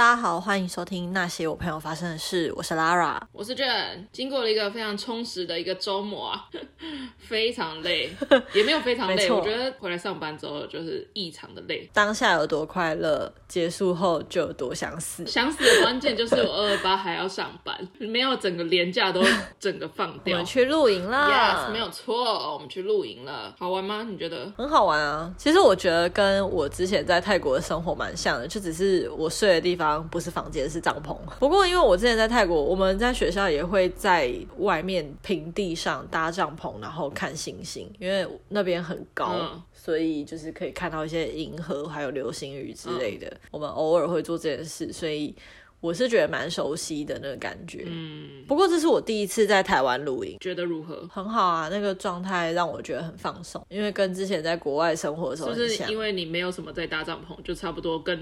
大家好，欢迎收听那些我朋友发生的事。我是 Lara，我是 Jen。经过了一个非常充实的一个周末啊，非常累，也没有非常累。我觉得回来上班之后就是异常的累。当下有多快乐，结束后就有多想死。想死的关键就是我二二八还要上班，没有整个连假都整个放掉。我们去露营啦！Yes，没有错，我们去露营了。好玩吗？你觉得？很好玩啊。其实我觉得跟我之前在泰国的生活蛮像的，就只是我睡的地方不是房间，是帐篷。不过因为我之前在泰国，我们在学校也会在外面平地上搭帐篷，然后看星星，因为那边很高，嗯、所以就是可以看到一些银河还有流星雨之类的。嗯、我们偶尔会做这件事，所以我是觉得蛮熟悉的那个感觉。嗯，不过这是我第一次在台湾露营，觉得如何？很好啊，那个状态让我觉得很放松，因为跟之前在国外生活的时候，就是因为你没有什么在搭帐篷，就差不多跟。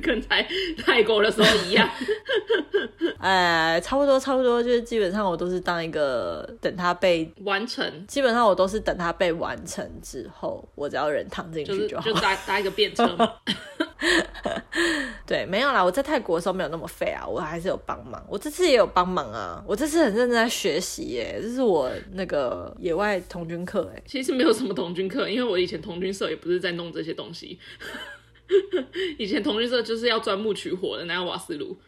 跟在泰国的时候一样，哎，差不多差不多，就是基本上我都是当一个等它被完成，基本上我都是等它被完成之后，我只要人躺进去就好，就搭 搭一个便车嘛。对，没有啦，我在泰国的时候没有那么废啊，我还是有帮忙，我这次也有帮忙啊，我这次很认真在学习耶，这是我那个野外童军课哎，其实没有什么童军课，因为我以前童军社也不是在弄这些东西。以前同居社就是要钻木取火的，哪有瓦斯炉？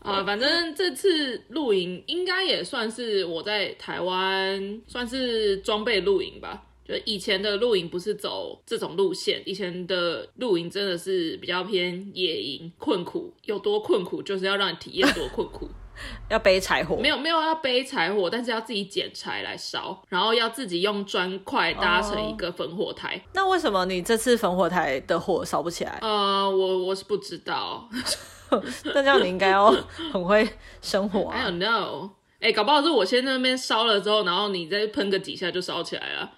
啊，反正这次露营应该也算是我在台湾算是装备露营吧。就以前的露营不是走这种路线，以前的露营真的是比较偏野营，困苦，有多困苦就是要让你体验多困苦。要背柴火？没有没有要背柴火，但是要自己捡柴来烧，然后要自己用砖块搭成一个焚火台。Oh, 那为什么你这次焚火台的火烧不起来？呃，我我是不知道。那这样你应该要很会生火啊。I don't know。哎，搞不好是我先在那边烧了之后，然后你再喷个几下就烧起来了。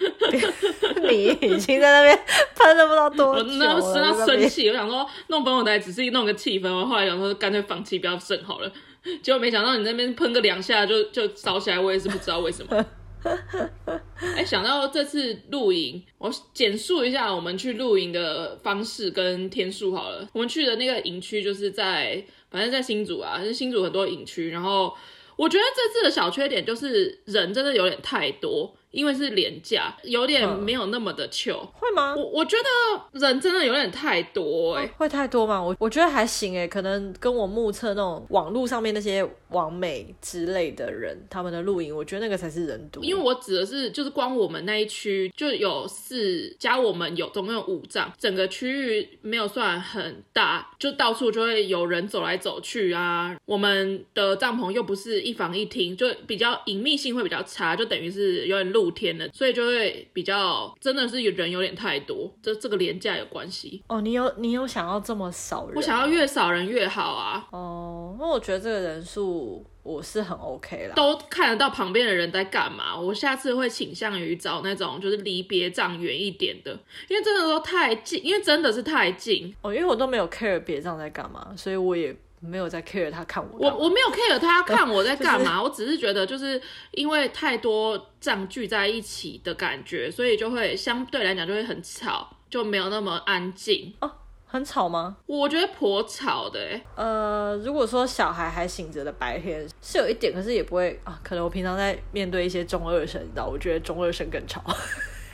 你已经在那边喷了不知道多久了，那我生到生气，我想说弄烽火台只是弄个气氛，我后来想说干脆放弃，不要剩好了。结果没想到你那边喷个两下就就烧起来，我也是不知道为什么。哎、欸，想到这次露营，我简述一下我们去露营的方式跟天数好了。我们去的那个营区就是在，反正在新竹啊，是新竹很多营区。然后我觉得这次的小缺点就是人真的有点太多。因为是廉价，有点没有那么的 chill。会吗？我我觉得人真的有点太多哎、欸，会太多吗？我我觉得还行哎，可能跟我目测那种网络上面那些网美之类的人，他们的露营，我觉得那个才是人多。因为我指的是，就是光我们那一区就有四加我们有总共有五帐，整个区域没有算很大，就到处就会有人走来走去啊。我们的帐篷又不是一房一厅，就比较隐秘性会比较差，就等于是有点露。露天的，所以就会比较真的是有人有点太多，这这个廉价有关系哦。你有你有想要这么少人？我想要越少人越好啊。哦，那我觉得这个人数我是很 OK 啦，都看得到旁边的人在干嘛。我下次会倾向于找那种就是离别帐远一点的，因为真的都太近，因为真的是太近哦。因为我都没有 care 别帐在干嘛，所以我也。没有在 care 他看我，我我没有 care 他看我在干嘛，就是、我只是觉得就是因为太多帐聚在一起的感觉，所以就会相对来讲就会很吵，就没有那么安静哦。很吵吗？我觉得颇吵的诶。呃，如果说小孩还醒着的白天是有一点，可是也不会啊。可能我平常在面对一些中二生，你知道，我觉得中二生更吵。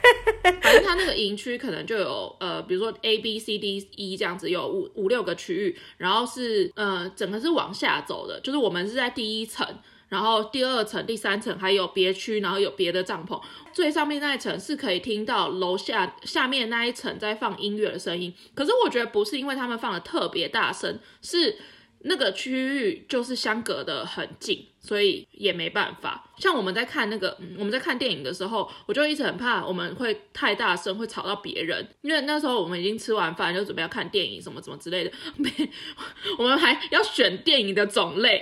反正他那个营区可能就有呃，比如说 A B C D E 这样子，有五五六个区域，然后是呃，整个是往下走的，就是我们是在第一层，然后第二层、第三层还有别区，然后有别的帐篷，最上面那一层是可以听到楼下下面那一层在放音乐的声音，可是我觉得不是因为他们放的特别大声，是。那个区域就是相隔得很近，所以也没办法。像我们在看那个，我们在看电影的时候，我就一直很怕我们会太大声，会吵到别人。因为那时候我们已经吃完饭，就准备要看电影，什么什么之类的。没，我们还要选电影的种类。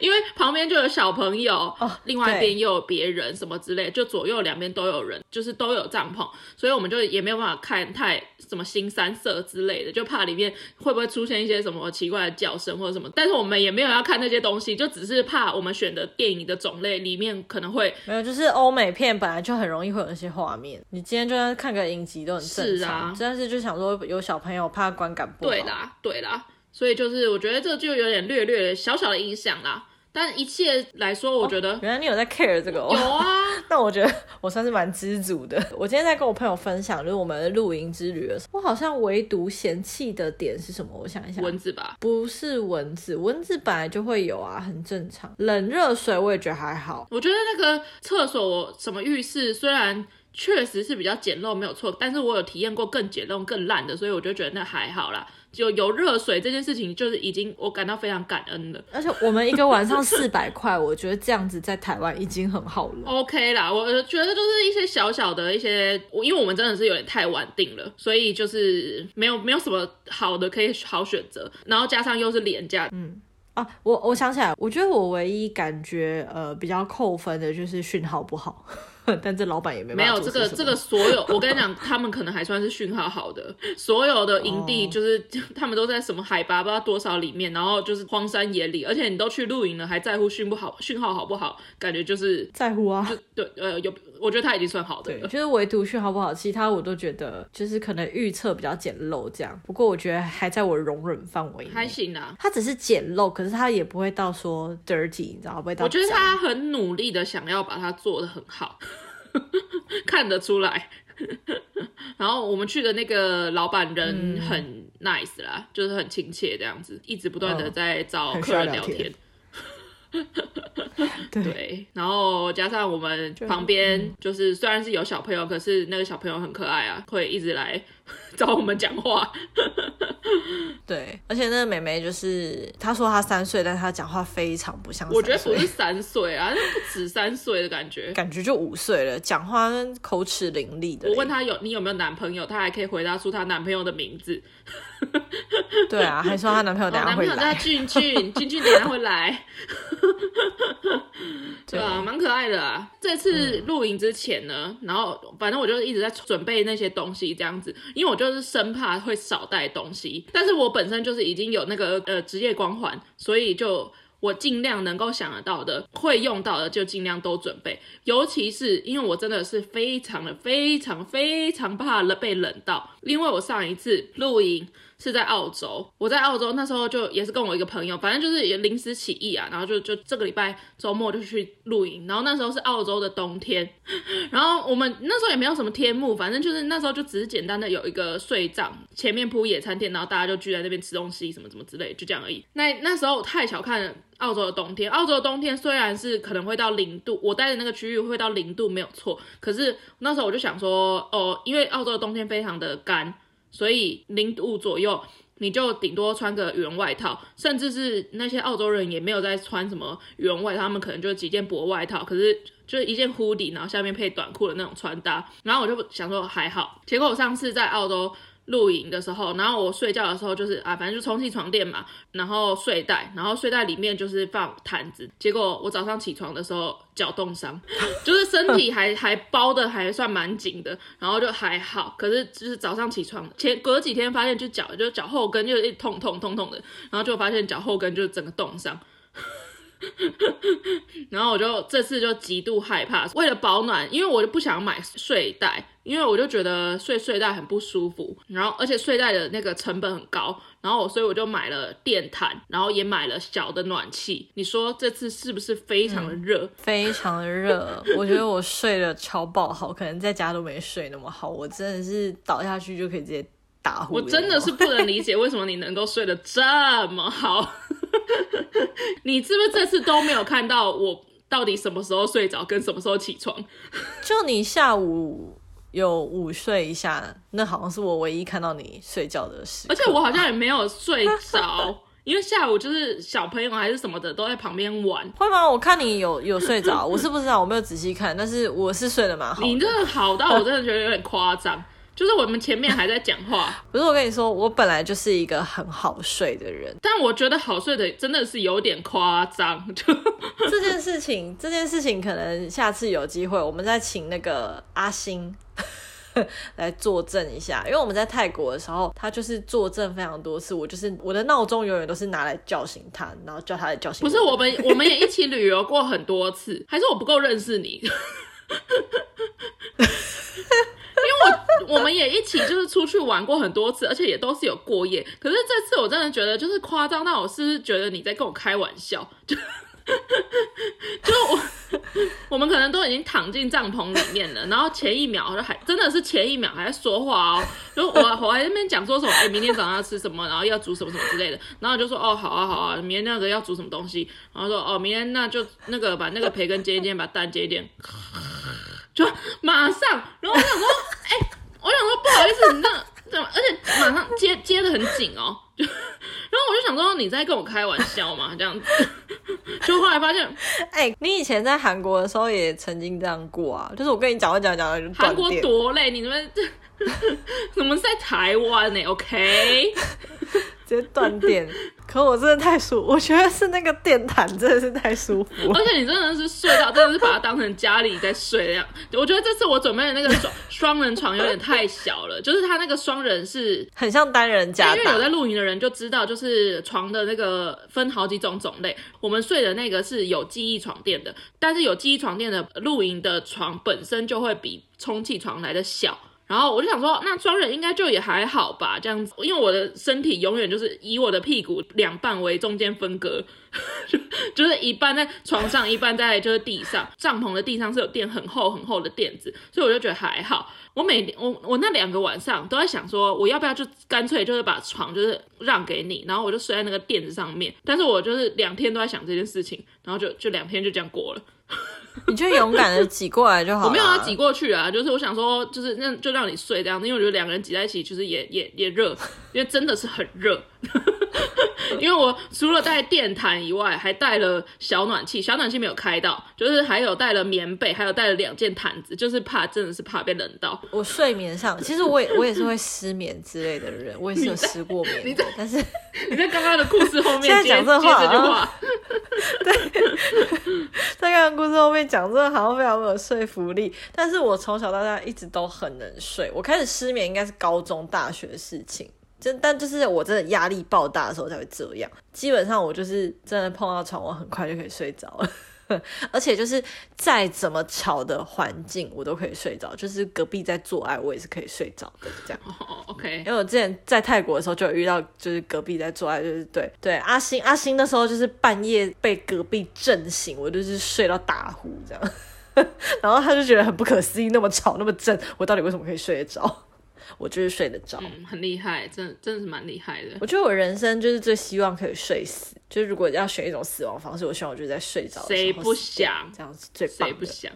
因为旁边就有小朋友，哦，另外一边又有别人什么之类，就左右两边都有人，就是都有帐篷，所以我们就也没有办法看太什么新三色之类的，就怕里面会不会出现一些什么奇怪的叫声或者什么。但是我们也没有要看那些东西，就只是怕我们选的电影的种类里面可能会没有，就是欧美片本来就很容易会有那些画面，你今天就算看个影集都很正常，但是就想说有小朋友怕观感不好。对啦，对啦。所以就是，我觉得这就有点略略小小的影响啦。但一切来说，我觉得、哦、原来你有在 care 这个哦。有啊，那我觉得我算是蛮知足的。我今天在跟我朋友分享，就是我们露营之旅的时候，我好像唯独嫌弃的点是什么？我想一下，蚊子吧？不是蚊子，蚊子本来就会有啊，很正常。冷热水我也觉得还好。我觉得那个厕所什么浴室虽然。确实是比较简陋，没有错。但是我有体验过更简陋、更烂的，所以我就觉得那还好啦。就有热水这件事情，就是已经我感到非常感恩了。而且我们一个晚上四百块，我觉得这样子在台湾已经很好了。OK 啦，我觉得就是一些小小的一些，我因为我们真的是有点太晚定了，所以就是没有没有什么好的可以好选择，然后加上又是廉价，嗯。啊，我我想起来，我觉得我唯一感觉呃比较扣分的就是讯号不好，但这老板也没没有这个这个所有，我跟你讲，他们可能还算是讯号好的，所有的营地就是、哦、他们都在什么海拔不知道多少里面，然后就是荒山野岭，而且你都去露营了，还在乎讯不好讯号好不好？感觉就是在乎啊，就对呃有，我觉得他已经算好的了，就是唯独讯号不好，其他我都觉得就是可能预测比较简陋这样，不过我觉得还在我容忍范围内，还行啊，他只是简陋，可是。他也不会到说 dirty，你知道不会到。我觉得他很努力的想要把它做的很好，看得出来。然后我们去的那个老板人很 nice 啦，嗯、就是很亲切这样子，一直不断的在找客人聊天。对，对，然后加上我们旁边就是虽然是有小朋友，可是那个小朋友很可爱啊，会一直来 找我们讲话。对，而且那个妹妹就是，她说她三岁，但她讲话非常不像。我觉得不是三岁啊，那不止三岁的感觉，感觉就五岁了，讲话口齿伶俐的。我问她有你有没有男朋友，她还可以回答出她男朋友的名字。对啊，还说她男朋友等下会来。哦、男朋友叫俊俊，俊俊等下会来。对啊，蛮可爱的啊。这次露营之前呢，然后反正我就一直在准备那些东西，这样子，因为我就是生怕会少带东西。但是我本身就是已经有那个呃职业光环，所以就我尽量能够想得到的、会用到的，就尽量都准备。尤其是因为我真的是非常的、非常、非常怕冷被冷到，因为我上一次露营。是在澳洲，我在澳洲那时候就也是跟我一个朋友，反正就是也临时起意啊，然后就就这个礼拜周末就去露营，然后那时候是澳洲的冬天，然后我们那时候也没有什么天幕，反正就是那时候就只是简单的有一个睡帐，前面铺野餐垫，然后大家就聚在那边吃东西什么什么之类，就这样而已。那那时候我太小看了澳洲的冬天，澳洲的冬天虽然是可能会到零度，我待的那个区域会到零度没有错，可是那时候我就想说，哦，因为澳洲的冬天非常的干。所以零度左右，你就顶多穿个羽绒外套，甚至是那些澳洲人也没有在穿什么羽绒外套，他们可能就几件薄外套，可是就是一件 hoodie，然后下面配短裤的那种穿搭。然后我就想说还好，结果我上次在澳洲。露营的时候，然后我睡觉的时候就是啊，反正就充气床垫嘛，然后睡袋，然后睡袋里面就是放毯子。结果我早上起床的时候脚冻伤，就是身体还 还包的还算蛮紧的，然后就还好。可是就是早上起床前隔几天发现就脚就脚后跟就一痛痛痛痛的，然后就发现脚后跟就整个冻伤。然后我就这次就极度害怕，为了保暖，因为我就不想买睡袋，因为我就觉得睡睡袋很不舒服，然后而且睡袋的那个成本很高，然后所以我就买了电毯，然后也买了小的暖气。你说这次是不是非常的热？嗯，非常的热，我觉得我睡得超爆好，可能在家都没睡那么好，我真的是倒下去就可以直接打呼。我真的是不能理解为什么你能够睡得这么好。你是不是这次都没有看到我到底什么时候睡着，跟什么时候起床？就你下午有午睡一下，那好像是我唯一看到你睡觉的时。而且我好像也没有睡着，因为下午就是小朋友还是什么的都在旁边玩。会吗？我看你有有睡着，我是不知道，我没有仔细看，但是我是睡得蛮好的。你真的好到我真的觉得有点夸张。就是我们前面还在讲话。不是我跟你说，我本来就是一个很好睡的人，但我觉得好睡的真的是有点夸张。就 这件事情，这件事情可能下次有机会，我们再请那个阿星 来作证一下。因为我们在泰国的时候，他就是作证非常多次。我就是我的闹钟永远都是拿来叫醒他，然后叫他来叫醒。不是我们，我们也一起旅游过很多次，还是我不够认识你？因为我 我们也一起就是出去玩过很多次，而且也都是有过夜。可是这次我真的觉得就是夸张到我是是觉得你在跟我开玩笑？就 就我我们可能都已经躺进帐篷里面了，然后前一秒还真的是前一秒还在说话哦，就我我还在那边讲说什么哎、明天早上要吃什么，然后要煮什么什么之类的，然后就说哦好啊好啊，明天那个要煮什么东西，然后说哦明天那就那个把那个培根煎一煎，把蛋煎一煎。就马上，然后我想说，哎、欸，我想说不好意思，你那怎么？而且马上接接的很紧哦，就，然后我就想说你在跟我开玩笑嘛，这样子，就后来发现，哎、欸，你以前在韩国的时候也曾经这样过啊，就是我跟你讲讲讲讲，韩国多累，你们这 怎么在台湾呢？OK。直接断电，可我真的太舒服，我觉得是那个电毯真的是太舒服，而且你真的是睡到，真的是把它当成家里在睡的样。我觉得这次我准备的那个双双人床有点太小了，就是它那个双人是很像单人家，因为有在露营的人就知道，就是床的那个分好几种种类。我们睡的那个是有记忆床垫的，但是有记忆床垫的露营的床本身就会比充气床来的小。然后我就想说，那双人应该就也还好吧，这样子，因为我的身体永远就是以我的屁股两半为中间分割，就 就是一半在床上，一半在就是地上。帐篷的地上是有垫很厚很厚的垫子，所以我就觉得还好。我每我我那两个晚上都在想说，我要不要就干脆就是把床就是让给你，然后我就睡在那个垫子上面。但是我就是两天都在想这件事情，然后就就两天就这样过了。你就勇敢的挤过来就好了。我没有要挤过去啊，就是我想说，就是那就让你睡这样子，因为我觉得两个人挤在一起，其实也也也热，因为真的是很热。因为我除了带电毯以外，还带了小暖气，小暖气没有开到，就是还有带了棉被，还有带了两件毯子，就是怕真的是怕被冷到。我睡眠上，其实我也我也是会失眠之类的人，我也是有失过眠。你在，你在但是 你在刚刚的故事后面接讲这话，这句话，对，在刚刚故事后面讲这个好像非常没有说服力。但是我从小到大一直都很能睡，我开始失眠应该是高中大学的事情。就但就是我真的压力爆大的时候才会这样，基本上我就是真的碰到床，我很快就可以睡着了，而且就是再怎么吵的环境，我都可以睡着，就是隔壁在做爱，我也是可以睡着的这样。Oh, OK，因为我之前在泰国的时候就有遇到，就是隔壁在做爱，就是对对阿星阿星那时候就是半夜被隔壁震醒，我就是睡到打呼这样，然后他就觉得很不可思议，那么吵那么震，我到底为什么可以睡得着？我就是睡得着，嗯，很厉害，真的真的是蛮厉害的。我觉得我人生就是最希望可以睡死，就是如果要选一种死亡方式，我希望我就在睡着。谁不想？这样是最棒的。谁不想？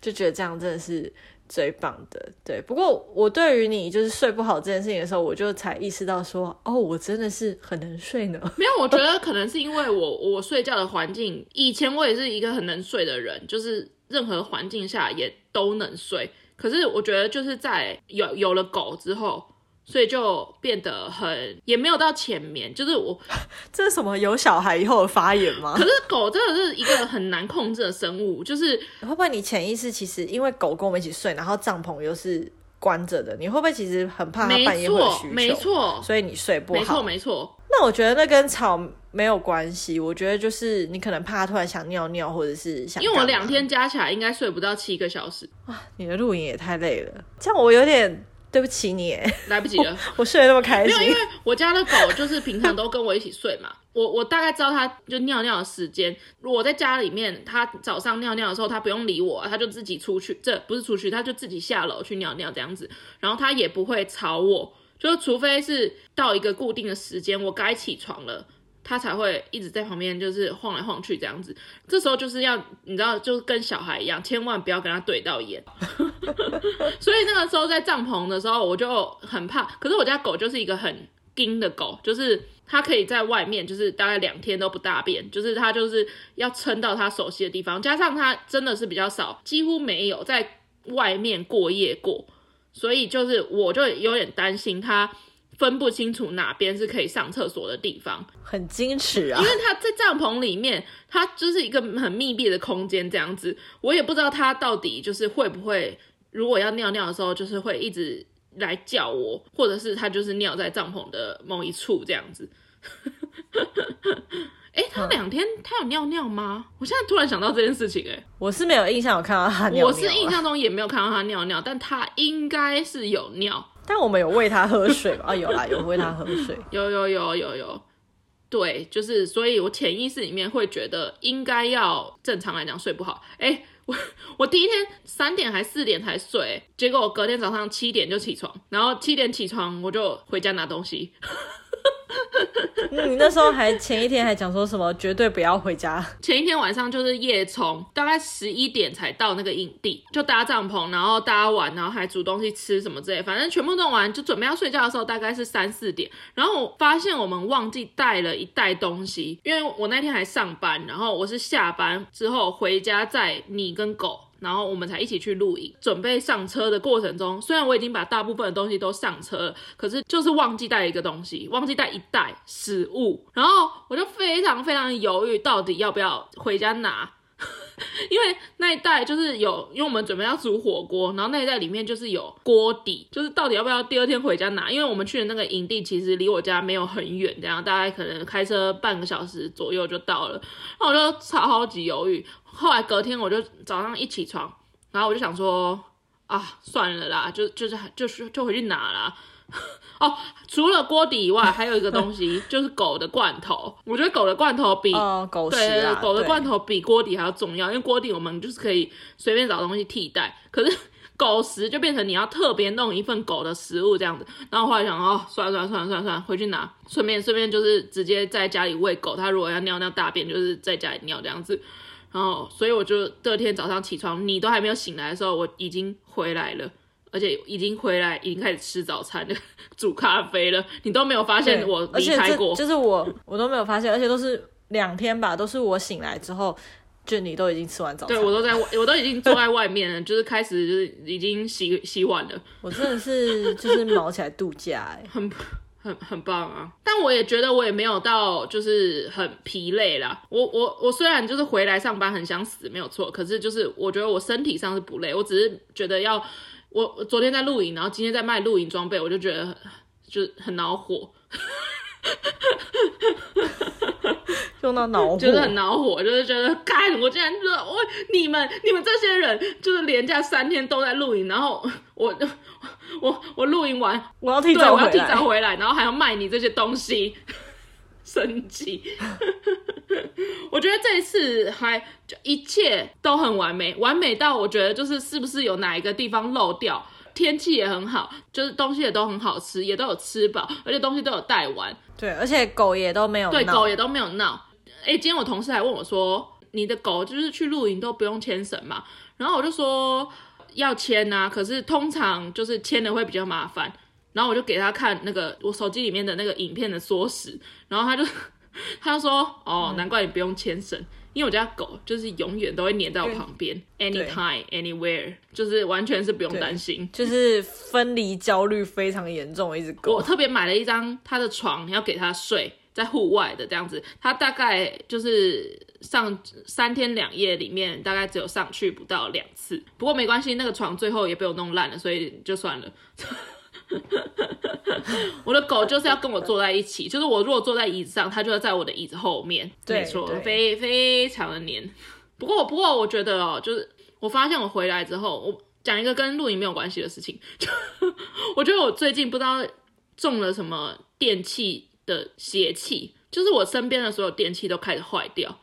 就觉得这样真的是最棒的。对，不过我对于你就是睡不好这件事情的时候，我就才意识到说，哦，我真的是很能睡呢。没有，我觉得 可能是因为我我睡觉的环境，以前我也是一个很能睡的人，就是任何环境下也都能睡。可是我觉得就是在有有了狗之后，所以就变得很也没有到前面，就是我 这是什么有小孩以后的发言吗？可是狗真的是一个很难控制的生物，就是会不会你潜意识其实因为狗跟我们一起睡，然后帐篷又是关着的，你会不会其实很怕它半夜会需求？没错，所以你睡不好。没错，没错。那我觉得那跟吵没有关系，我觉得就是你可能怕他突然想尿尿，或者是想。因为我两天加起来应该睡不到七个小时。哇，你的露营也太累了，这样我有点对不起你。来不及了，我，我睡得那么开心。没有，因为我家的狗就是平常都跟我一起睡嘛，我我大概知道它就尿尿的时间。如果我在家里面，它早上尿尿的时候，它不用理我，它就自己出去，这不是出去，它就自己下楼去尿尿这样子，然后它也不会吵我。就除非是到一个固定的时间，我该起床了，他才会一直在旁边，就是晃来晃去这样子。这时候就是要你知道，就跟小孩一样，千万不要跟他对到眼。所以那个时候在帐篷的时候，我就很怕。可是我家狗就是一个很硬的狗，就是它可以在外面，就是大概两天都不大便，就是它就是要撑到它熟悉的地方。加上它真的是比较少，几乎没有在外面过夜过。所以就是我就有点担心他分不清楚哪边是可以上厕所的地方，很矜持啊，因为他在帐篷里面，他就是一个很密闭的空间这样子，我也不知道他到底就是会不会，如果要尿尿的时候，就是会一直来叫我，或者是他就是尿在帐篷的某一处这样子。哎、欸，他两天他有尿尿吗？我现在突然想到这件事情、欸，哎，我是没有印象有看到他尿尿，我是印象中也没有看到他尿尿，但他应该是有尿。但我们有喂他喝水啊，有啦，有喂他喝水，有有有有有，对，就是，所以我潜意识里面会觉得应该要正常来讲睡不好。哎、欸，我我第一天三点还四点才睡，结果我隔天早上七点就起床，然后七点起床我就回家拿东西。你那时候还前一天还讲说什么绝对不要回家？前一天晚上就是夜冲，大概十一点才到那个营地，就搭帐篷，然后搭完，然后还煮东西吃什么之类，反正全部弄完就准备要睡觉的时候，大概是三四点。然后我发现我们忘记带了一袋东西，因为我那天还上班，然后我是下班之后回家载你跟狗。然后我们才一起去露营，准备上车的过程中，虽然我已经把大部分的东西都上车了，可是就是忘记带一个东西，忘记带一袋食物，然后我就非常非常犹豫，到底要不要回家拿。因为那一袋就是有，因为我们准备要煮火锅，然后那一袋里面就是有锅底，就是到底要不要第二天回家拿？因为我们去的那个营地其实离我家没有很远，这样大概可能开车半个小时左右就到了。那我就超级犹豫。后来隔天我就早上一起床，然后我就想说啊，算了啦，就就是就是就回去拿啦。哦，除了锅底以外，还有一个东西，就是狗的罐头。我觉得狗的罐头比、哦、狗食对狗的罐头比锅底还要重要，因为锅底我们就是可以随便找东西替代，可是狗食就变成你要特别弄一份狗的食物这样子。然后后来想，哦，算了算了算了算了算了，回去拿，顺便顺便就是直接在家里喂狗，它如果要尿尿大便，就是在家里尿这样子。然后，所以我就第二天早上起床，你都还没有醒来的时候，我已经回来了。而且已经回来，已经开始吃早餐了，煮咖啡了。你都没有发现我离开过，就是我，我都没有发现，而且都是两天吧，都是我醒来之后，就你都已经吃完早餐。对，我都在，我都已经坐在外面了，就是开始就是已经洗洗碗了。我真的是就是毛起来度假哎，很很很棒啊！但我也觉得我也没有到就是很疲累啦。我我我虽然就是回来上班很想死，没有错，可是就是我觉得我身体上是不累，我只是觉得要。我昨天在露营，然后今天在卖露营装备，我就觉得就很恼火，用到恼火，觉得很恼火，就是觉得，干，我竟然说，我你们你们这些人就是连假三天都在露营，然后我 我我露营完，我要提早回来，我要提早回来，然后还要卖你这些东西。生气，我觉得这一次还就一切都很完美，完美到我觉得就是是不是有哪一个地方漏掉？天气也很好，就是东西也都很好吃，也都有吃饱，而且东西都有带完。对，而且狗也都没有，对，狗也都没有闹。哎，今天我同事还问我说：“你的狗就是去露营都不用牵绳嘛？”然后我就说要牵啊，可是通常就是牵的会比较麻烦。然后我就给他看那个我手机里面的那个影片的缩时，然后他就 他就说哦，难怪你不用牵绳，因为我家狗就是永远都会黏在我旁边，anytime anywhere，就是完全是不用担心，就是分离焦虑非常严重的一只狗。我特别买了一张它的床要给它睡在户外的这样子，它大概就是上三天两夜里面大概只有上去不到两次，不过没关系，那个床最后也被我弄烂了，所以就算了。我的狗就是要跟我坐在一起，就是我如果坐在椅子上，它就会在我的椅子后面。没错，非非常的黏。不过，不过我觉得哦，就是我发现我回来之后，我讲一个跟露营没有关系的事情。就我觉得我最近不知道中了什么电器的邪气，就是我身边的所有电器都开始坏掉。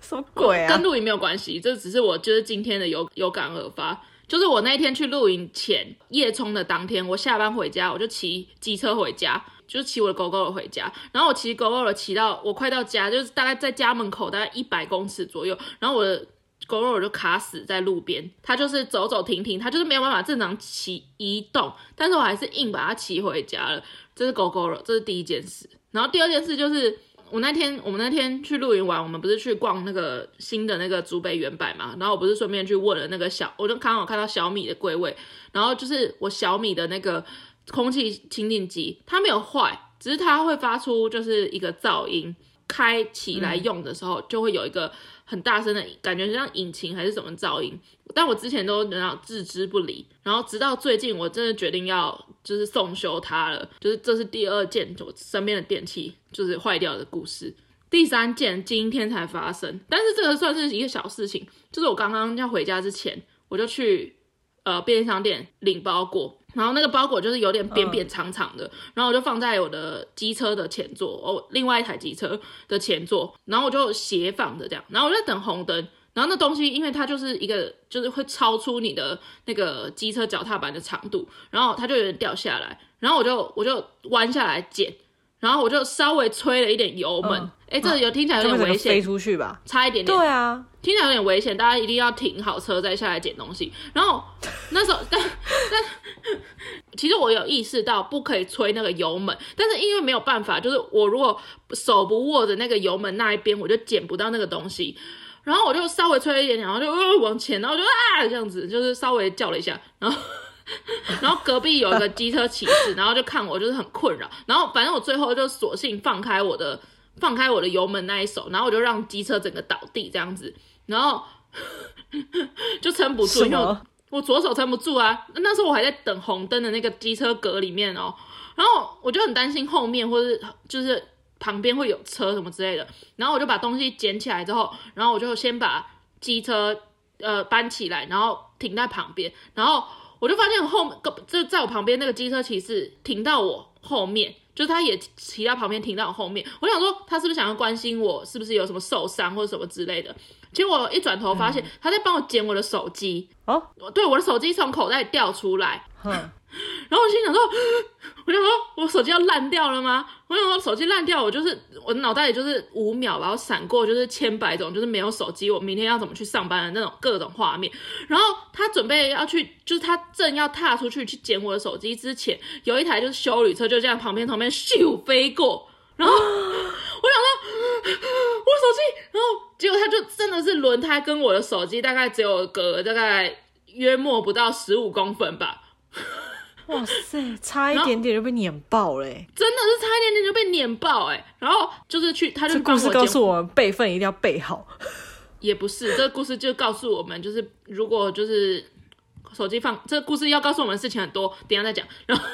什么鬼啊？跟露营没有关系，这只是我就是今天的有有感而发。就是我那天去露营前夜冲的当天，我下班回家，我就骑机车回家，就是骑我的 Gogoro 回家。然后我骑 Gogoro 骑到我快到家，就是大概在家门口大概一百公尺左右，然后我的狗狗就卡死在路边，它就是走走停停，它就是没有办法正常骑移动。但是我还是硬把它骑回家了。这是狗狗了这是第一件事。然后第二件事就是我那天我们那天去露营玩，我们不是去逛那个新的那个竹北原版嘛，然后我不是顺便去问了那个小，我就刚好看到小米的柜位，然后就是我小米的那个空气清净机，它没有坏，只是它会发出就是一个噪音，开起来用的时候就会有一个很大声的感觉，像引擎还是什么噪音，但我之前都能让置之不理，然后直到最近我真的决定要就是送修它了，就是这是第二件我身边的电器就是坏掉的故事，第三件今天才发生，但是这个算是一个小事情，就是我刚刚要回家之前，我就去呃便利商店领包裹。然后那个包裹就是有点扁扁长长的，嗯、然后我就放在我的机车的前座，哦，另外一台机车的前座，然后我就斜放着这样，然后我就等红灯，然后那东西因为它就是一个就是会超出你的那个机车脚踏板的长度，然后它就有点掉下来，然后我就我就弯下来捡。然后我就稍微吹了一点油门，哎、嗯，这有听起来有点危险，飞出去吧，差一点点。对啊，听起来有点危险，大家一定要停好车再下来捡东西。然后那时候，但但其实我有意识到不可以吹那个油门，但是因为没有办法，就是我如果手不握着那个油门那一边，我就捡不到那个东西。然后我就稍微吹了一点，然后就、呃、往前，然后就啊这样子，就是稍微叫了一下，然后。然后隔壁有一个机车骑士，然后就看我就是很困扰，然后反正我最后就索性放开我的放开我的油门那一手，然后我就让机车整个倒地这样子，然后 就撑不住，因为我左手撑不住啊。那时候我还在等红灯的那个机车格里面哦，然后我就很担心后面或是就是旁边会有车什么之类的，然后我就把东西捡起来之后，然后我就先把机车呃搬起来，然后停在旁边，然后。我就发现后面，就在我旁边那个机车骑士停到我后面，就是他也骑到旁边停到我后面。我想说，他是不是想要关心我是不是有什么受伤或者什么之类的？结果我一转头发现，他在帮我捡我的手机。哦，对，我的手机从口袋掉出来。嗯 然后我心想说，我就说，我手机要烂掉了吗？我想说，手机烂掉，我就是我脑袋里就是五秒，然后闪过就是千百种，就是没有手机，我明天要怎么去上班的那种各种画面。然后他准备要去，就是他正要踏出去去捡我的手机之前，有一台就是修理车就这样旁边旁边咻飞过，然后我想说，我手机，然后结果他就真的是轮胎跟我的手机大概只有隔大概约莫不到十五公分吧。哇塞，差一点点就被碾爆了，真的是差一点点就被碾爆哎！然后就是去，他就故事告诉我们备份一定要备好，也不是这个故事就告诉我们，就是如果就是手机放这个故事要告诉我们的事情很多，等一下再讲。然后，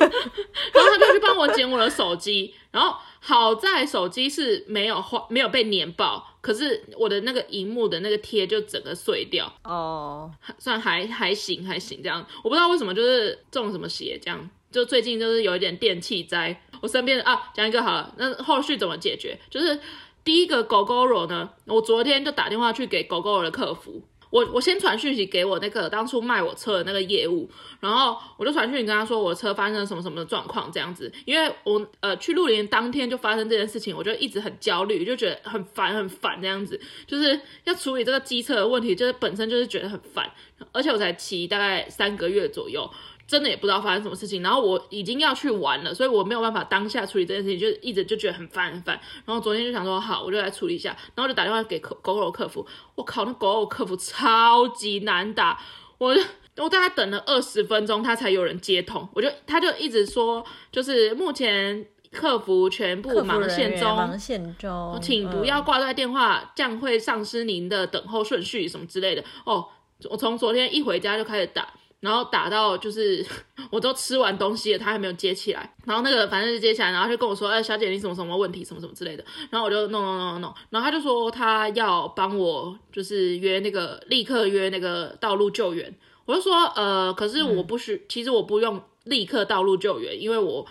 然后他就去帮我捡我的手机，然后。好在手机是没有坏，没有被碾爆，可是我的那个荧幕的那个贴就整个碎掉哦，oh. 算还还行还行这样，我不知道为什么就是中什么邪这样，就最近就是有一点电器灾，我身边啊讲一个好了，那后续怎么解决？就是第一个 Gogoro 呢，我昨天就打电话去给 Gogoro 的客服。我我先传讯息给我那个当初卖我车的那个业务，然后我就传讯息跟他说我车发生了什么什么的状况这样子，因为我呃去露营当天就发生这件事情，我就一直很焦虑，就觉得很烦很烦这样子，就是要处理这个机车的问题，就是本身就是觉得很烦，而且我才骑大概三个月左右。真的也不知道发生什么事情，然后我已经要去玩了，所以我没有办法当下处理这件事情，就一直就觉得很烦很烦。然后昨天就想说好，我就来处理一下，然后就打电话给狗狗客服。我靠，那狗狗客服超级难打，我我大概等了二十分钟，他才有人接通。我就他就一直说，就是目前客服全部忙线中，忙线中，请不要挂断电话，这样会丧失您的等候顺序什么之类的。哦，我从昨天一回家就开始打。然后打到就是 我都吃完东西了，他还没有接起来。然后那个反正就接起来，然后就跟我说：“哎，小姐，你什么什么问题，什么什么之类的。”然后我就弄弄弄弄，然后他就说他要帮我就是约那个立刻约那个道路救援。我就说：“呃，可是我不需，嗯、其实我不用立刻道路救援，因为我。”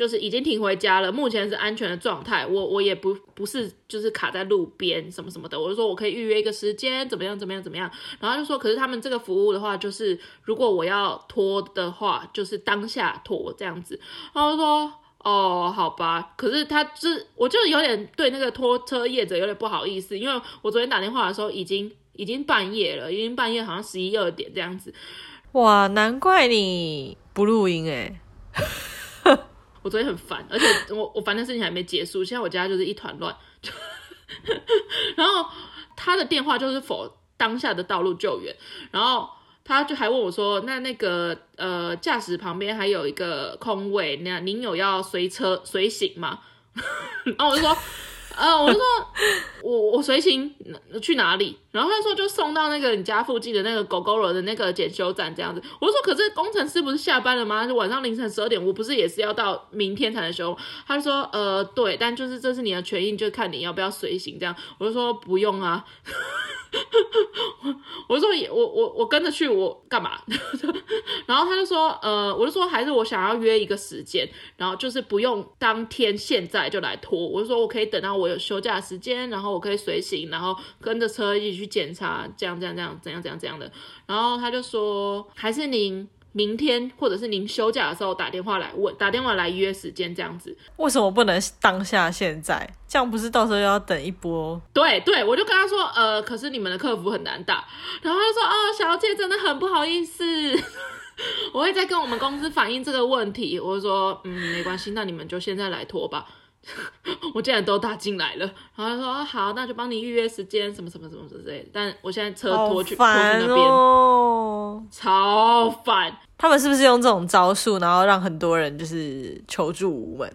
就是已经停回家了，目前是安全的状态。我我也不不是就是卡在路边什么什么的，我就说我可以预约一个时间，怎么样怎么样怎么样。然后就说，可是他们这个服务的话，就是如果我要拖的话，就是当下拖这样子。然后说哦，好吧。可是他就是，我就有点对那个拖车业者有点不好意思，因为我昨天打电话的时候已经已经半夜了，已经半夜好像十一二点这样子。哇，难怪你不录音诶。我昨天很烦，而且我我烦的事情还没结束，现在我家就是一团乱。然后他的电话就是否当下的道路救援，然后他就还问我说：“那那个呃驾驶旁边还有一个空位，那您有要随车随行吗？” 然后我就说。呃，我就说，我我随行去哪里？然后他说就送到那个你家附近的那个 Gogoro 的那个检修站这样子。我就说，可是工程师不是下班了吗？就晚上凌晨十二点，我不是也是要到明天才能修？他就说，呃，对，但就是这是你的权益，就看你要不要随行这样。我就说不用啊。我就说也我我我跟着去我干嘛？然后他就说呃，我就说还是我想要约一个时间，然后就是不用当天现在就来拖。我就说我可以等到我有休假时间，然后我可以随行，然后跟着车一起去检查，这样这样这样怎样怎样怎样的。然后他就说还是您。明天或者是您休假的时候打电话来问，打电话来约时间这样子。为什么不能当下现在？这样不是到时候要等一波？对对，我就跟他说，呃，可是你们的客服很难打。然后他就说，哦，小姐真的很不好意思，我会再跟我们公司反映这个问题。我就说，嗯，没关系，那你们就现在来拖吧。我竟然都打进来了，然后他说好，那就帮你预约时间，什么什么什么之类的。但我现在车拖去、哦、拖去那边，超烦。他们是不是用这种招数，然后让很多人就是求助无门？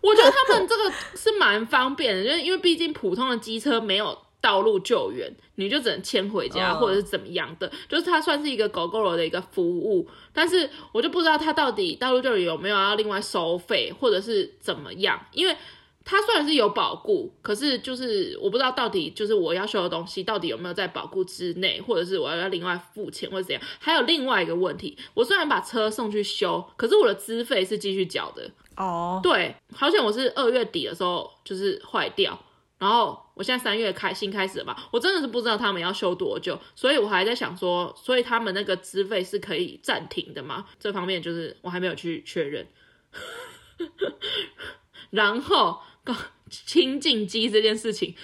我觉得他们这个是蛮方便的，就是因为毕竟普通的机车没有。道路救援，你就只能牵回家，或者是怎么样的，就是它算是一个 Gogoro 的一个服务，但是我就不知道它到底道路救援有没有要另外收费，或者是怎么样，因为它虽然是有保固，可是就是我不知道到底就是我要修的东西到底有没有在保固之内，或者是我要要另外付钱或者怎样。还有另外一个问题，我虽然把车送去修，可是我的资费是继续缴的哦。对，好像我是二月底的时候就是坏掉。然后我现在三月开新开始了吧，我真的是不知道他们要休多久，所以我还在想说，所以他们那个资费是可以暂停的吗？这方面就是我还没有去确认。然后清净机这件事情，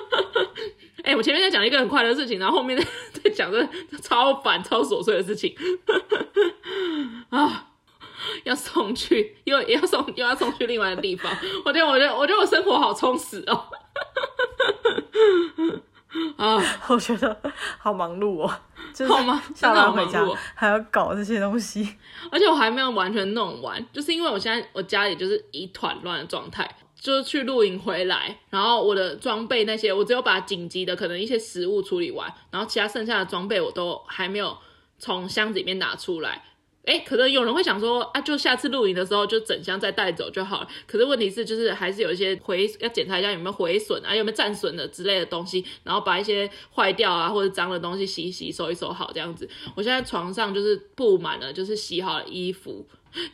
哎、我前面在讲一个很快乐的事情，然后后面在在讲个超烦、超琐碎的事情 啊。要送去，又也要送，又要送去另外的地方。我觉得，我觉得，我觉得我生活好充实哦。啊，我觉得好忙碌哦。好吗？下班回家还要搞这些东西，而且我还没有完全弄完，就是因为我现在我家里就是一团乱的状态，就是去露营回来，然后我的装备那些，我只有把紧急的可能一些食物处理完，然后其他剩下的装备我都还没有从箱子里面拿出来。哎，可能有人会想说啊，就下次露营的时候就整箱再带走就好了。可是问题是，就是还是有一些毁，要检查一下有没有毁损啊，有没有战损的之类的东西，然后把一些坏掉啊或者脏的东西洗一洗、收一收好这样子。我现在床上就是布满了，就是洗好的衣服。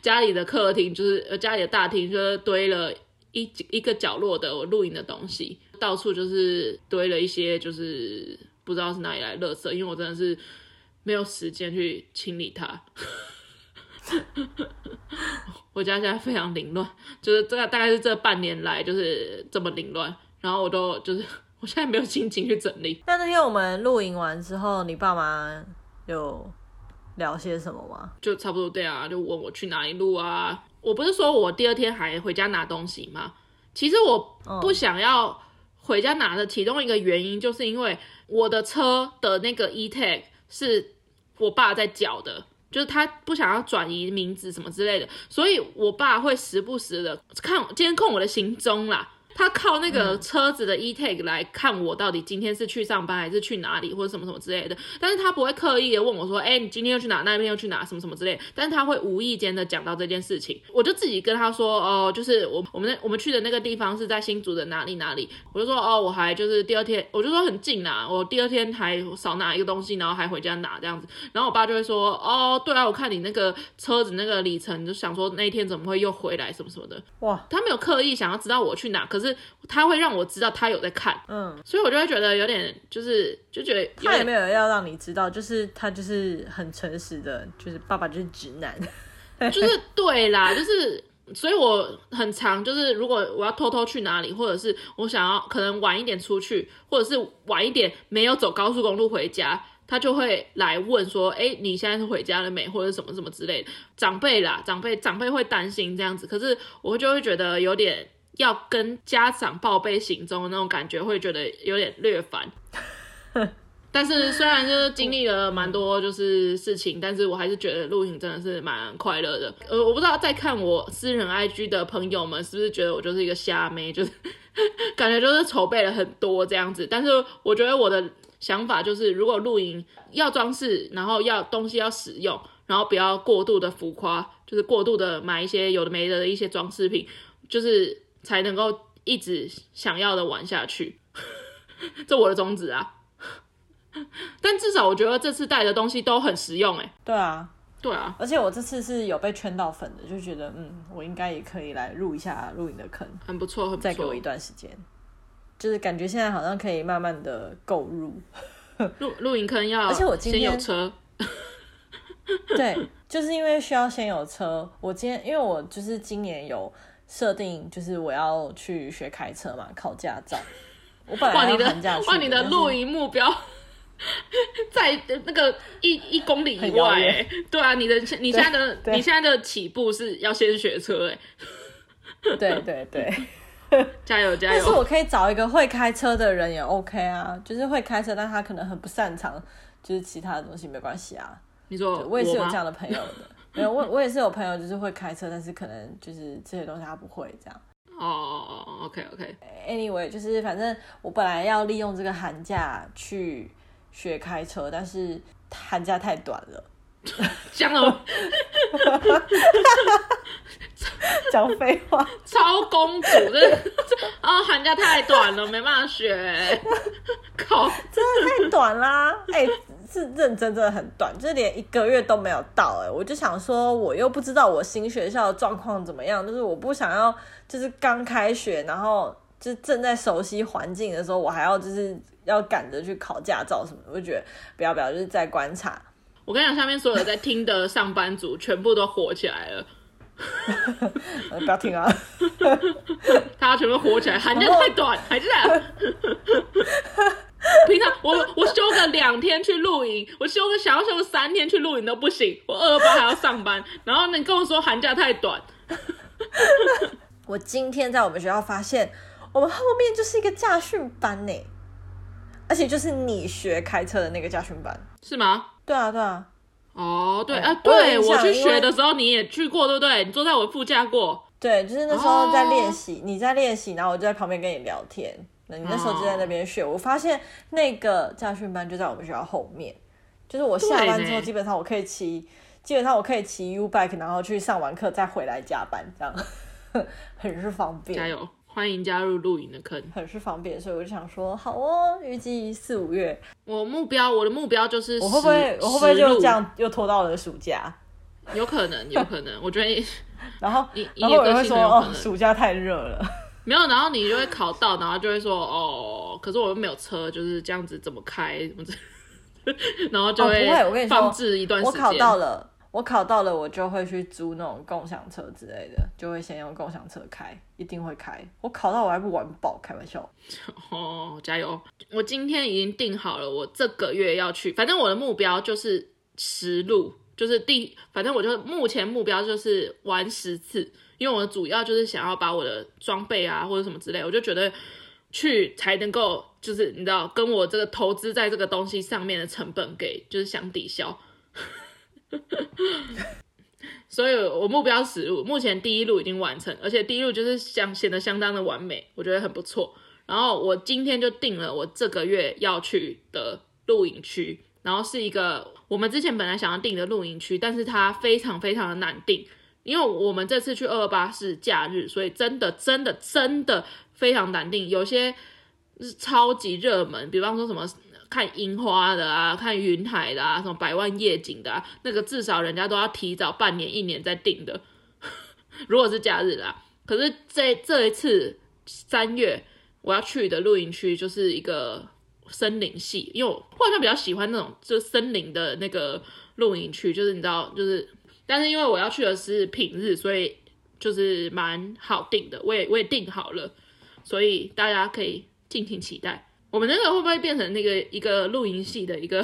家里的客厅就是呃，家里的大厅就是堆了一一个角落的我露营的东西，到处就是堆了一些就是不知道是哪里来的垃圾，因为我真的是没有时间去清理它。我家现在非常凌乱，就是这个大概是这半年来就是这么凌乱，然后我都就是 我现在没有心情去整理。那那天我们露营完之后，你爸妈有聊些什么吗？就差不多对啊，就问我去哪里录啊。我不是说我第二天还回家拿东西吗？其实我不想要回家拿的其中一个原因，就是因为我的车的那个 E-Tag 是我爸在缴的。就是他不想要转移名字什么之类的，所以我爸会时不时的看监控我的行踪啦。他靠那个车子的 E-tag 来看我到底今天是去上班还是去哪里或者什么什么之类的，但是他不会刻意的问我说，哎、欸，你今天又去哪？那边又去哪？什么什么之类。的，但是他会无意间的讲到这件事情，我就自己跟他说，哦，就是我我们那我们去的那个地方是在新竹的哪里哪里，我就说，哦，我还就是第二天，我就说很近呐，我第二天还少拿一个东西，然后还回家拿这样子，然后我爸就会说，哦，对啊，我看你那个车子那个里程，就想说那一天怎么会又回来什么什么的，哇，他没有刻意想要知道我去哪，可是。他会让我知道他有在看，嗯，所以我就会觉得有点，就是就觉得他也没有要让你知道，就是他就是很诚实的，就是爸爸就是直男，就是对啦，就是所以我很常就是如果我要偷偷去哪里，或者是我想要可能晚一点出去，或者是晚一点没有走高速公路回家他就会来问说：“哎，你现在是回家了没？或者什么什么之类的。”长辈啦，长辈长辈会担心这样子，可是我就会觉得有点要跟家长报备行踪的那种感觉，会觉得有点略烦。但是虽然就是经历了蛮多就是事情，但是我还是觉得露营真的是蛮快乐的。呃，我不知道在看我私人 IG 的朋友们是不是觉得我就是一个瞎妹，就是 感觉就是筹备了很多这样子。但是我觉得我的想法就是，如果露营要装饰，然后要东西要使用，然后不要过度的浮夸，就是过度的买一些有的没的的一些装饰品，就是才能够一直想要的玩下去。这我的宗旨啊。但至少我觉得这次带的东西都很实用，哎。对啊，对啊，而且我这次是有被圈到粉的，就觉得嗯，我应该也可以来入一下录影的坑，很不错，很不错。再给我一段时间，就是感觉现在好像可以慢慢的购入 录录影坑要，而且我今天先有车。对，就是因为需要先有车。我今天因为我就是今年有设定，就是我要去学开车嘛，考驾照。我本来要寒假去，哇，你的露营目标。在那个一一公里以外，欸，对啊，你的你现在的你现在的起步是要先学车，哎，对对对，加油加油！但是我可以找一个会开车的人也 OK 啊，就是会开车，但他可能很不擅长，就是其他的东西没关系啊。你说我也是有这样的朋友的，没有我我也是有朋友就是会开车，但是可能就是这些东西他不会这样。哦哦哦，OK OK。Anyway，就是反正我本来要利用这个寒假去。学开车，但是寒假太短了，讲了，讲废话，超公主这啊、哦，寒假太短了，没办法学，靠，真的太短啦，哎、欸，是认真，真的很短，就是连一个月都没有到，哎，我就想说，我又不知道我新学校的状况怎么样，就是我不想要，就是刚开学，然后就正在熟悉环境的时候，我还要就是。要赶着去考驾照什么的，我就觉得不要不要，就是在观察。我跟你讲，下面所有在听的上班族全部都火起来了。不要听啊！大家全部火起来，寒假太短，还是。平常我我休个两天去露营，我休个想要休个三天去露营都不行，我二二八还要上班。然后你跟我说寒假太短，我今天在我们学校发现，我们后面就是一个驾训班呢。而且就是你学开车的那个驾训班是吗？对啊，对啊。哦，对啊，对我，我去学的时候你也去过，对不对？你坐在我副驾过。对，就是那时候在练习，哦、你在练习，然后我就在旁边跟你聊天。那你那时候就在那边学，哦、我发现那个驾训班就在我们学校后面。就是我下班之后，基本上我可以骑，基本上我可以骑 U bike，然后去上完课再回来加班，这样很是方便。加油。欢迎加入露营的坑，很是方便，所以我就想说，好哦，预计四五月。我目标，我的目标就是，我会不会，我会不会就这样又拖到了暑假？有可能，有可能。我觉得，然后，然后我会说，哦，暑假太热了。没有，然后你就会考到，然后就会说，哦，可是我又没有车，就是这样子怎么开，怎么这，然后就会，不会，我跟你说，放置一段时间。我考到了。我考到了，我就会去租那种共享车之类的，就会先用共享车开，一定会开。我考到我还不玩爆，开玩笑。哦，加油！我今天已经定好了，我这个月要去，反正我的目标就是十路，就是第，反正我就目前目标就是玩十次，因为我主要就是想要把我的装备啊或者什么之类，我就觉得去才能够，就是你知道，跟我这个投资在这个东西上面的成本给就是相抵消。所以，我目标十路，目前第一路已经完成，而且第一路就是相显得相当的完美，我觉得很不错。然后我今天就定了我这个月要去的露营区，然后是一个我们之前本来想要定的露营区，但是它非常非常的难定，因为我们这次去二二八是假日，所以真的真的真的非常难定，有些是超级热门，比方说什么。看樱花的啊，看云海的啊，什么百万夜景的啊，那个至少人家都要提早半年、一年再订的。如果是假日啦，可是这这一次三月我要去的露营区就是一个森林系，因为我好像比较喜欢那种就森林的那个露营区，就是你知道，就是但是因为我要去的是平日，所以就是蛮好定的，我也我也定好了，所以大家可以敬请期待。我们那个会不会变成那个一个 露营系的一个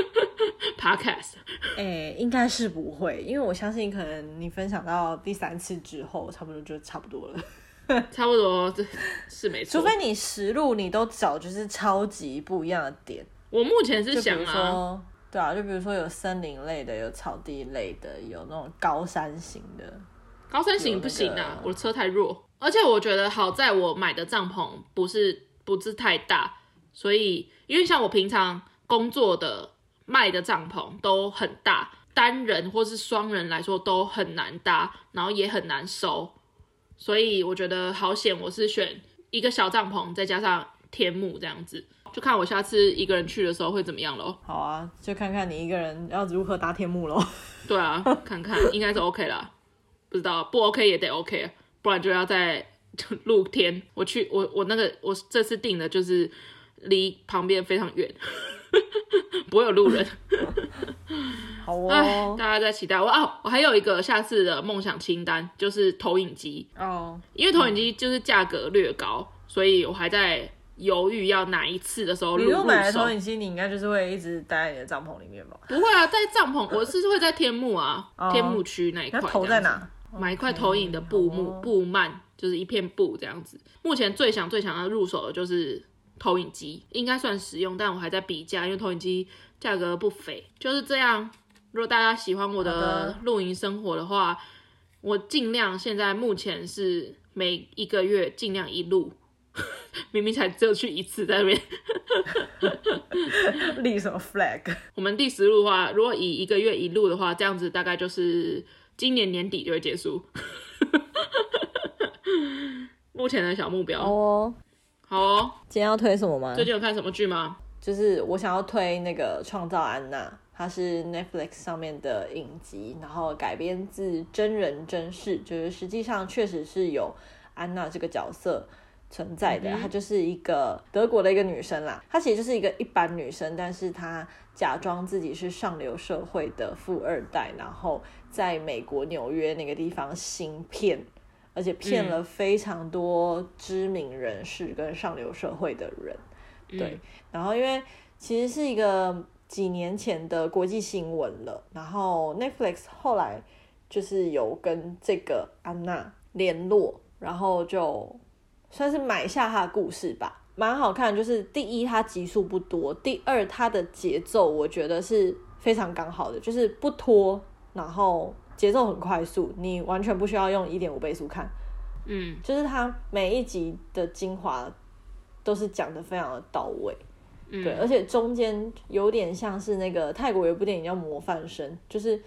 Podcast，哎、欸，应该是不会，因为我相信可能你分享到第三次之后，差不多就差不多了。差不多，这是没错。除非你实录，你都找就是超级不一样的点。我目前是想啊，对啊，就比如说有森林类的，有草地类的，有那种高山型的。高山型不行啊，我的车太弱。而且我觉得好在我买的帐篷不是不是太大，所以因为像我平常工作的卖的帐篷都很大，单人或是双人来说都很难搭，然后也很难收。所以我觉得好险，我是选一个小帐篷，再加上天幕这样子，就看我下次一个人去的时候会怎么样咯。好啊，就看看你一个人要如何搭天幕咯。对啊，看看应该是 OK 啦，不知道不 OK 也得 OK，不然就要在露天。我去，我我那个我这次订的就是离旁边非常远，不会有路人。好哦，大家在期待我哦。我还有一个下次的梦想清单，就是投影机哦。因为投影机就是价格略高，嗯，所以我还在犹豫要哪一次的时候入买了投影机，你应该就是会一直待在你的帐篷里面吧？不会啊，在帐篷我是会在天幕啊，哦，天幕区那一块。投在哪？买一块投影的布幕，哦，布幔，就是一片布这样子。目前最想最想要入手的就是投影机，应该算实用，但我还在比价，因为投影机价格不菲，就是这样。如果大家喜欢我的露营生活的话，我尽量现在目前是每一个月尽量一录，明明才只有去一次在那边 立什么 flag？我们第十路的话，如果以一个月一路的话，这样子大概就是今年年底就会结束。目前的小目标哦，好哦。今天要推什么吗？最近有看什么剧吗？就是我想要推那个《创造安娜》。它是 Netflix 上面的影集，然后改编自真人真事，就是实际上确实是有安娜这个角色存在的。她就是一个德国的一个女生啦，她其实就是一个一般女生，但是她假装自己是上流社会的富二代，然后在美国纽约那个地方行骗，而且骗了非常多知名人士跟上流社会的人。对，然后因为其实是一个。几年前的国际新闻了，然后 Netflix 后来就是有跟这个安娜联络，然后就算是买下他的故事吧，蛮好看。就是第一，它集数不多；第二，它的节奏我觉得是非常刚好的，就是不拖，然后节奏很快速，你完全不需要用一点五倍速看。嗯，就是它每一集的精华都是讲的非常的到位。对，嗯、而且中间有点像是那个泰国有一部电影叫《模范生》，就是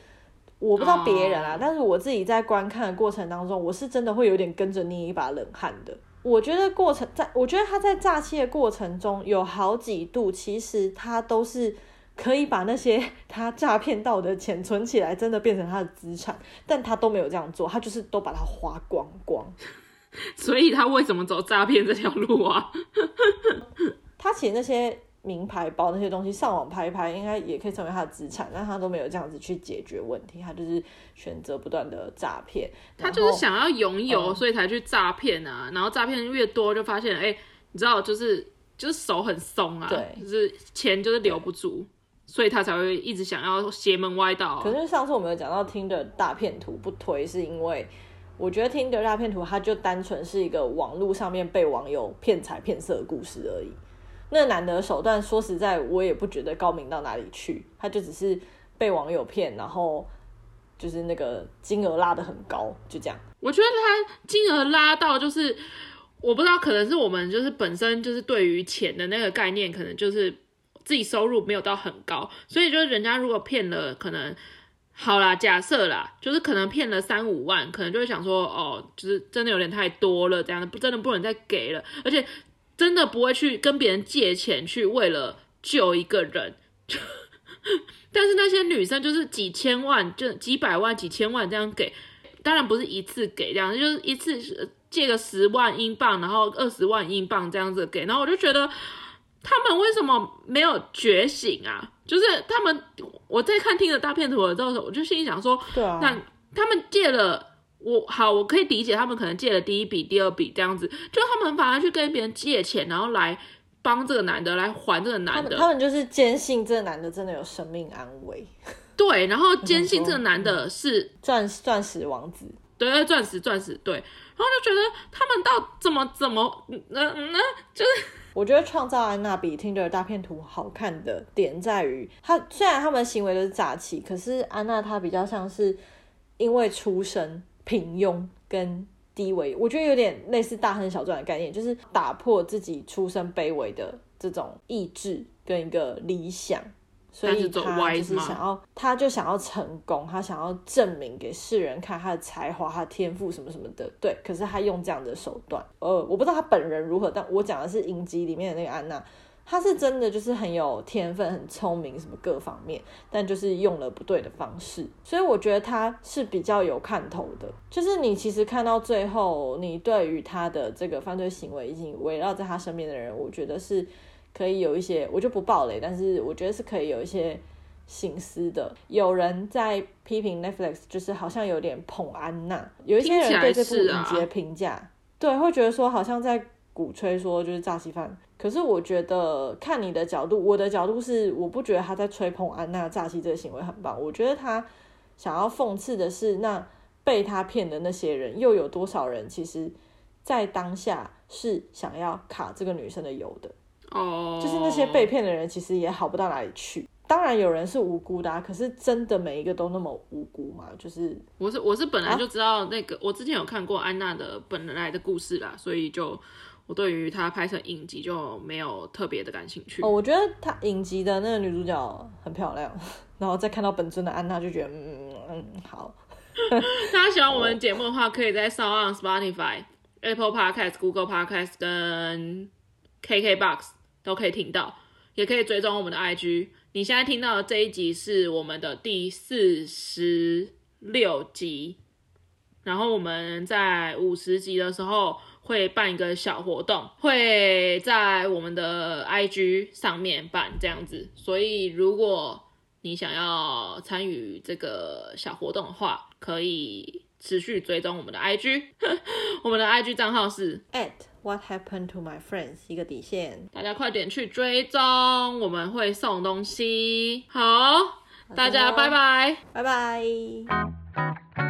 我不知道别人啊，哦、但是我自己在观看的过程当中，我是真的会有点跟着捏一把冷汗的。我觉得过程在，我觉得他在诈欺的过程中有好几度，其实他都是可以把那些他诈骗到的钱存起来，真的变成他的资产，但他都没有这样做，他就是都把它花光光。所以他为什么走诈骗这条路啊？他其实那些。名牌包那些东西上网拍一拍，应该也可以成为他的资产，但他都没有这样子去解决问题，他就是选择不断的诈骗。他就是想要拥有，所以才去诈骗啊。然后诈骗越多，就发现哎、欸，你知道，就是就是手很松啊，对，就是钱就是留不住，所以他才会一直想要邪门歪道、啊。可是上次我们有讲到 Tinder 大骗徒不推，是因为我觉得 Tinder 大骗徒他就单纯是一个网络上面被网友骗财骗色的故事而已。那男的手段，说实在，我也不觉得高明到哪里去。他就只是被网友骗，然后就是那个金额拉得很高，就这样。我觉得他金额拉到就是，我不知道，可能是我们就是本身就是对于钱的那个概念，可能就是自己收入没有到很高，所以就是人家如果骗了，可能好啦，假设啦，就是可能骗了三五万，可能就会想说，哦，就是真的有点太多了，这样的不真的不能再给了，而且。真的不会去跟别人借钱去为了救一个人，但是那些女生就是几千万、就几百万、几千万这样给，当然不是一次给这样，就是一次借个十万英镑，然后二十万英镑这样子给，然后我就觉得他们为什么没有觉醒啊？就是他们我在看听了大骗徒的时候，我就心里想说，对啊，那他们借了。我好，我可以理解他们可能借了第一笔、第二笔这样子，就他们反而去跟别人借钱，然后来帮这个男的来还这个男的，他们就是坚信这个男的真的有生命安危，对，然后坚信这个男的是钻钻石王子，对，钻石钻石，对，然后就觉得他们到怎么怎么，嗯嗯，就是 我觉得创造安娜比 Tinder 大片图好看的点在于，他虽然他们行为都是诈欺，可是安娜她比较像是因为出身平庸跟。低微，我觉得有点类似大亨小传的概念，就是打破自己出身卑微的这种意志跟一个理想，所以他就是想要，他就想要成功，他想要证明给世人看他的才华、他的天赋什么什么的。对，可是他用这样的手段，呃，我不知道他本人如何，但我讲的是影集里面的那个安娜。他是真的就是很有天分、很聪明，什么各方面，但就是用了不对的方式，所以我觉得他是比较有看头的。就是你其实看到最后，你对于他的这个犯罪行为，以及围绕在他身边的人，我觉得是可以有一些，我就不爆雷，但是我觉得是可以有一些心思的。有人在批评 Netflix，就是好像有点捧安娜，有一些人对这部影集的评价，啊、对，会觉得说好像在鼓吹说就是诈欺犯。可是我觉得看你的角度，我的角度是，我不觉得他在吹捧安娜诈欺这个行为很棒。我觉得他想要讽刺的是，那被他骗的那些人，又有多少人其实，在当下是想要卡这个女生的油的？哦，oh. 就是那些被骗的人，其实也好不到哪里去。当然有人是无辜的啊，可是真的每一个都那么无辜吗？就是我是我是本来就知道那个，啊、我之前有看过安娜的本来的故事啦，所以就。我对于他拍成影集就没有特别的感兴趣。哦，我觉得他影集的那个女主角很漂亮，然后再看到本尊的安娜就觉得，嗯嗯好。大家喜欢我们节目的话，可以在 SoundOn Spotify、Apple Podcast、Google Podcast 跟 KKBox 都可以听到，也可以追踪我们的 IG。你现在听到的这一集是我们的第四十六集，然后我们在五十集的时候。会办一个小活动，会在我们的 IG 上面办这样子，所以如果你想要参与这个小活动的话，可以持续追踪我们的 IG，我们的 IG 账号是 at what happened to my friends 一个底线，大家快点去追踪，我们会送东西。好，大家拜拜，拜拜。